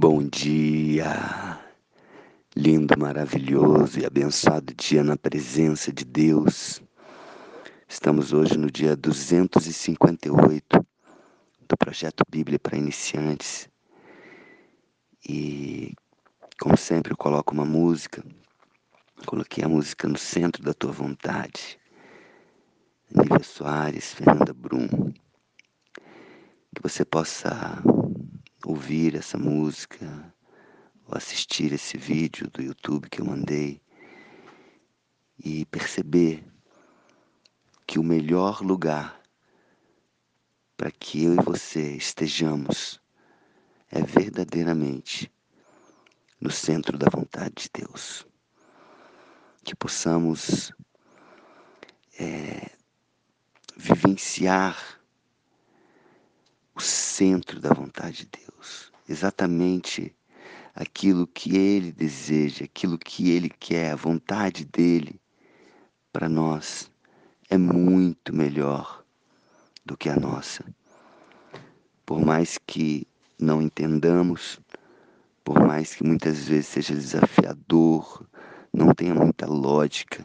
Bom dia, lindo, maravilhoso e abençoado dia na presença de Deus. Estamos hoje no dia 258 do projeto Bíblia para Iniciantes e, como sempre, eu coloco uma música. Coloquei a música no centro da tua vontade. Nívia Soares, Fernanda Brum. Que você possa ouvir essa música ou assistir esse vídeo do YouTube que eu mandei e perceber que o melhor lugar para que eu e você estejamos é verdadeiramente no centro da vontade de Deus. Que possamos é, vivenciar o centro da vontade de Deus, exatamente aquilo que Ele deseja, aquilo que Ele quer, a vontade dele para nós é muito melhor do que a nossa. Por mais que não entendamos, por mais que muitas vezes seja desafiador, não tenha muita lógica,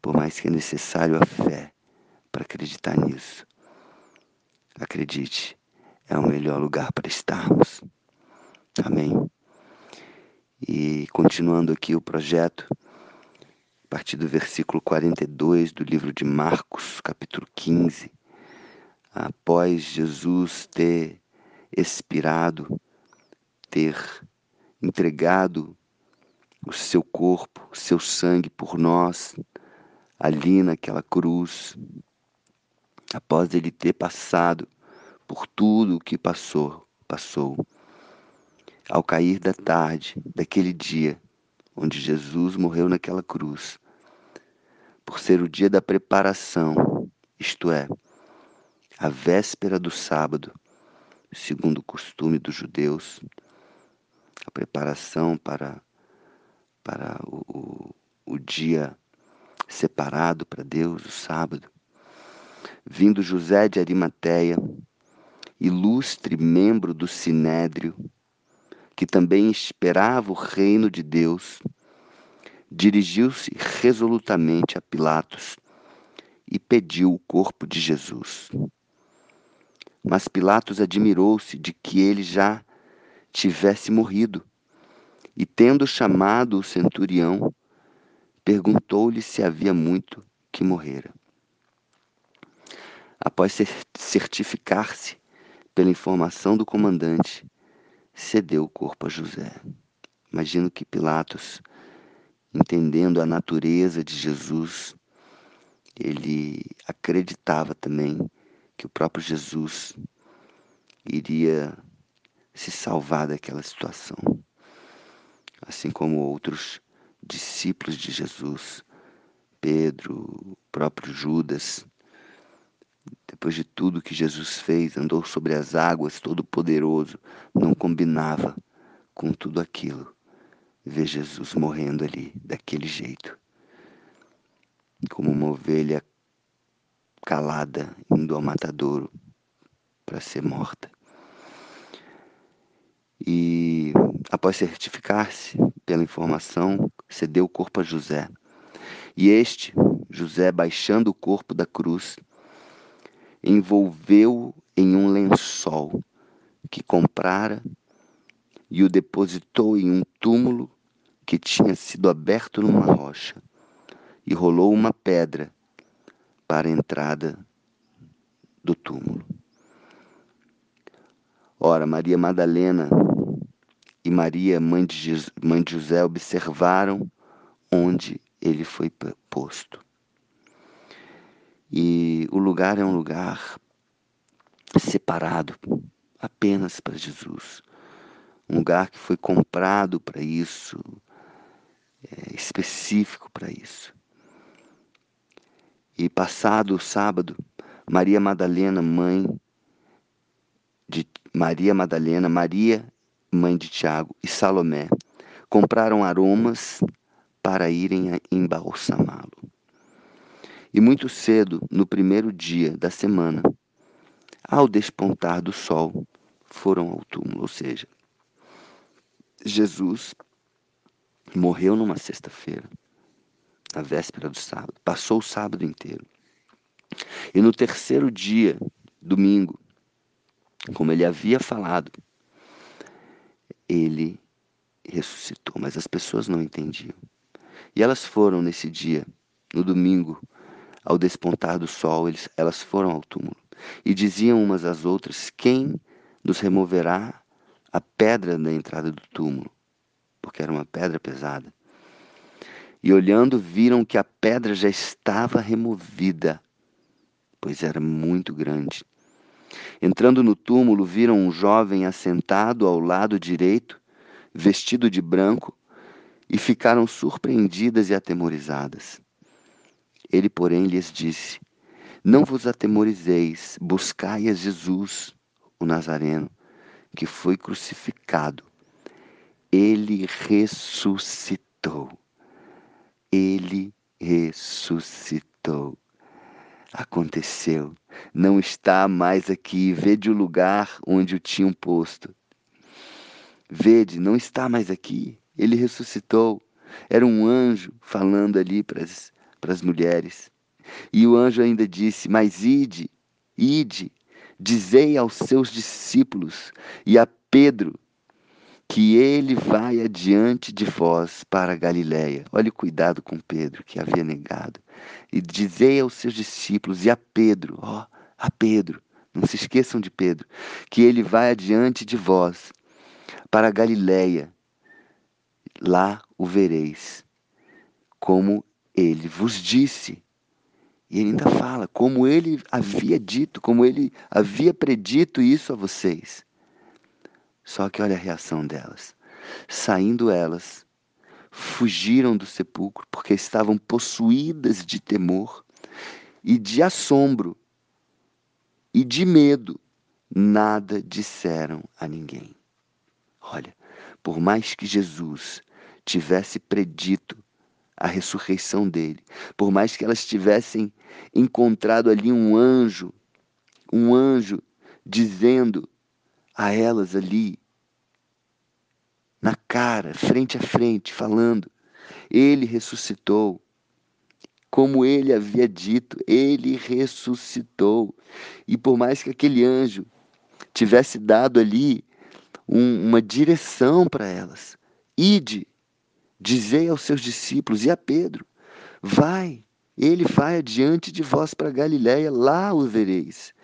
por mais que é necessário a fé para acreditar nisso. Acredite, é o melhor lugar para estarmos. Amém. E continuando aqui o projeto, a partir do versículo 42 do livro de Marcos, capítulo 15, após Jesus ter expirado, ter entregado o seu corpo, o seu sangue por nós, ali naquela cruz, após ele ter passado por tudo o que passou, passou. Ao cair da tarde daquele dia onde Jesus morreu naquela cruz, por ser o dia da preparação, isto é, a véspera do sábado, segundo o costume dos judeus, a preparação para, para o, o, o dia separado para Deus, o sábado vindo José de Arimateia, ilustre membro do Sinédrio, que também esperava o reino de Deus, dirigiu-se resolutamente a Pilatos e pediu o corpo de Jesus. Mas Pilatos admirou-se de que ele já tivesse morrido, e tendo chamado o centurião, perguntou-lhe se havia muito que morrera após certificar-se pela informação do comandante, cedeu o corpo a José. Imagino que Pilatos, entendendo a natureza de Jesus, ele acreditava também que o próprio Jesus iria se salvar daquela situação. Assim como outros discípulos de Jesus, Pedro, o próprio Judas, depois de tudo que Jesus fez, andou sobre as águas, todo-poderoso, não combinava com tudo aquilo. Ver Jesus morrendo ali, daquele jeito, como uma ovelha calada, indo ao matadouro para ser morta. E após certificar-se pela informação, cedeu o corpo a José. E este, José, baixando o corpo da cruz, envolveu em um lençol que comprara e o depositou em um túmulo que tinha sido aberto numa rocha e rolou uma pedra para a entrada do túmulo. Ora, Maria Madalena e Maria, mãe de, mãe de José, observaram onde ele foi posto. E o lugar é um lugar separado apenas para Jesus. Um lugar que foi comprado para isso, é, específico para isso. E passado o sábado, Maria Madalena, mãe de Maria Madalena, Maria, mãe de Tiago, e Salomé compraram aromas para irem embalsamá-lo. E muito cedo, no primeiro dia da semana, ao despontar do sol, foram ao túmulo, ou seja, Jesus morreu numa sexta-feira, na véspera do sábado, passou o sábado inteiro. E no terceiro dia, domingo, como ele havia falado, ele ressuscitou, mas as pessoas não entendiam. E elas foram nesse dia, no domingo, ao despontar do sol, eles, elas foram ao túmulo e diziam umas às outras: Quem nos removerá a pedra da entrada do túmulo? Porque era uma pedra pesada. E olhando, viram que a pedra já estava removida, pois era muito grande. Entrando no túmulo, viram um jovem assentado ao lado direito, vestido de branco, e ficaram surpreendidas e atemorizadas. Ele, porém, lhes disse: Não vos atemorizeis, buscai a Jesus, o Nazareno, que foi crucificado. Ele ressuscitou. Ele ressuscitou. Aconteceu. Não está mais aqui. Vede o lugar onde o tinham posto. Vede, não está mais aqui. Ele ressuscitou. Era um anjo falando ali para as para as mulheres. E o anjo ainda disse: Mas ide, ide, dizei aos seus discípulos e a Pedro que ele vai adiante de vós para Galiléia. Olhe cuidado com Pedro, que havia negado. E dizei aos seus discípulos e a Pedro, ó, a Pedro, não se esqueçam de Pedro, que ele vai adiante de vós para Galiléia. Lá o vereis, como ele vos disse. E ele ainda fala como ele havia dito, como ele havia predito isso a vocês. Só que olha a reação delas. Saindo elas, fugiram do sepulcro porque estavam possuídas de temor e de assombro e de medo. Nada disseram a ninguém. Olha, por mais que Jesus tivesse predito a ressurreição dele. Por mais que elas tivessem encontrado ali um anjo, um anjo dizendo a elas ali, na cara, frente a frente, falando: Ele ressuscitou. Como ele havia dito, ele ressuscitou. E por mais que aquele anjo tivesse dado ali um, uma direção para elas, ide, Dizei aos seus discípulos e a Pedro: Vai, ele vai adiante de vós para Galiléia, lá o vereis.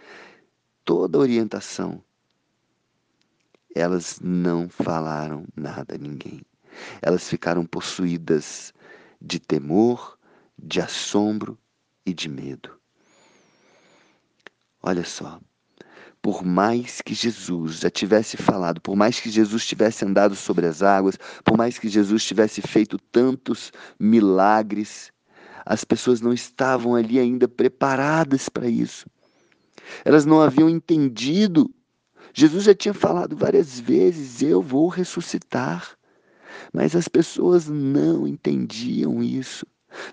Toda a orientação. Elas não falaram nada a ninguém. Elas ficaram possuídas de temor, de assombro e de medo. Olha só, por mais que Jesus já tivesse falado, por mais que Jesus tivesse andado sobre as águas, por mais que Jesus tivesse feito tantos milagres, as pessoas não estavam ali ainda preparadas para isso. Elas não haviam entendido. Jesus já tinha falado várias vezes: Eu vou ressuscitar. Mas as pessoas não entendiam isso.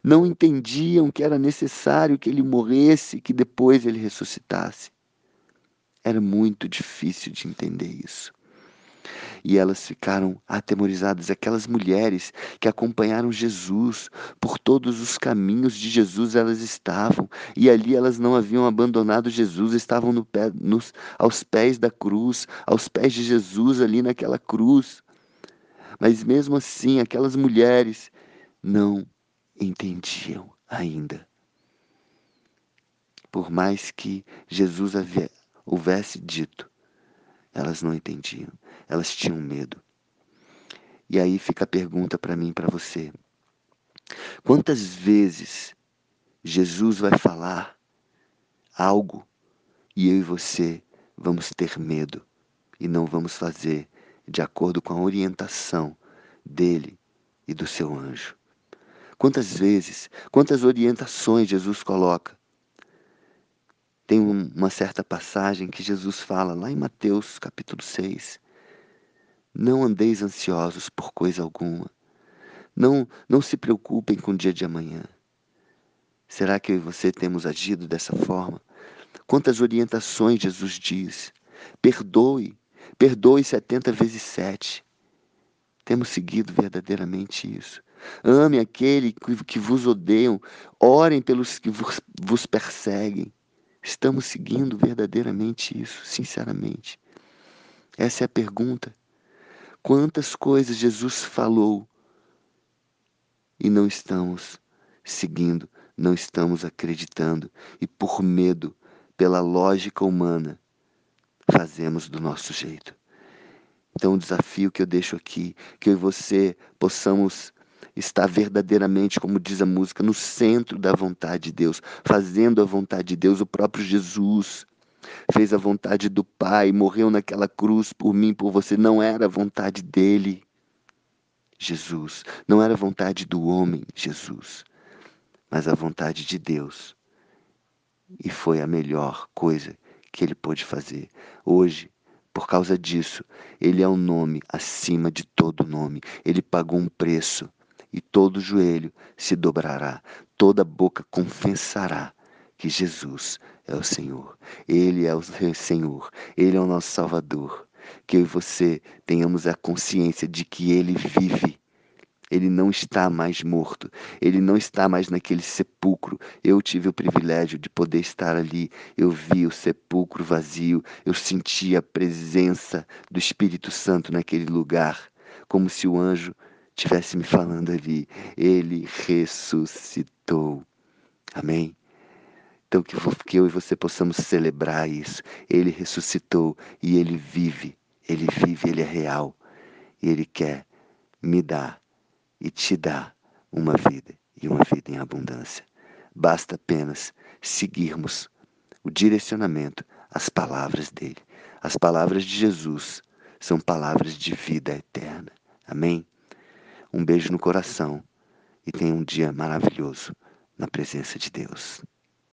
Não entendiam que era necessário que ele morresse, que depois ele ressuscitasse. Era muito difícil de entender isso. E elas ficaram atemorizadas, aquelas mulheres que acompanharam Jesus por todos os caminhos de Jesus, elas estavam, e ali elas não haviam abandonado Jesus, estavam no pé, nos, aos pés da cruz, aos pés de Jesus ali naquela cruz. Mas mesmo assim, aquelas mulheres não entendiam ainda. Por mais que Jesus havia, houvesse dito, elas não entendiam, elas tinham medo. E aí fica a pergunta para mim e para você: quantas vezes Jesus vai falar algo e eu e você vamos ter medo e não vamos fazer de acordo com a orientação dele e do seu anjo? Quantas vezes, quantas orientações Jesus coloca tem uma certa passagem que Jesus fala lá em Mateus capítulo 6. Não andeis ansiosos por coisa alguma. Não, não se preocupem com o dia de amanhã. Será que eu e você temos agido dessa forma? Quantas orientações Jesus diz? Perdoe, perdoe 70 vezes 7. Temos seguido verdadeiramente isso. Ame aquele que vos odeiam, orem pelos que vos perseguem. Estamos seguindo verdadeiramente isso, sinceramente. Essa é a pergunta. Quantas coisas Jesus falou e não estamos seguindo, não estamos acreditando e por medo, pela lógica humana, fazemos do nosso jeito. Então, o desafio que eu deixo aqui, que eu e você possamos estar verdadeiramente, como diz a música, no centro da vontade de Deus, fazendo a vontade de Deus. O próprio Jesus fez a vontade do Pai, morreu naquela cruz por mim, por você. Não era a vontade dele, Jesus. Não era a vontade do homem, Jesus, mas a vontade de Deus. E foi a melhor coisa que ele pôde fazer. Hoje, por causa disso, ele é um nome acima de todo nome. Ele pagou um preço e todo joelho se dobrará, toda boca confessará que Jesus é o Senhor. Ele é o Senhor, ele é o nosso Salvador. Que eu e você tenhamos a consciência de que ele vive ele não está mais morto, ele não está mais naquele sepulcro. Eu tive o privilégio de poder estar ali. Eu vi o sepulcro vazio, eu senti a presença do Espírito Santo naquele lugar, como se o anjo tivesse me falando ali. Ele ressuscitou. Amém? Então, que, que eu e você possamos celebrar isso. Ele ressuscitou e ele vive. Ele vive, ele é real. E ele quer me dar e te dá uma vida e uma vida em abundância. Basta apenas seguirmos o direcionamento, as palavras dele. As palavras de Jesus são palavras de vida eterna. Amém? Um beijo no coração e tenha um dia maravilhoso na presença de Deus.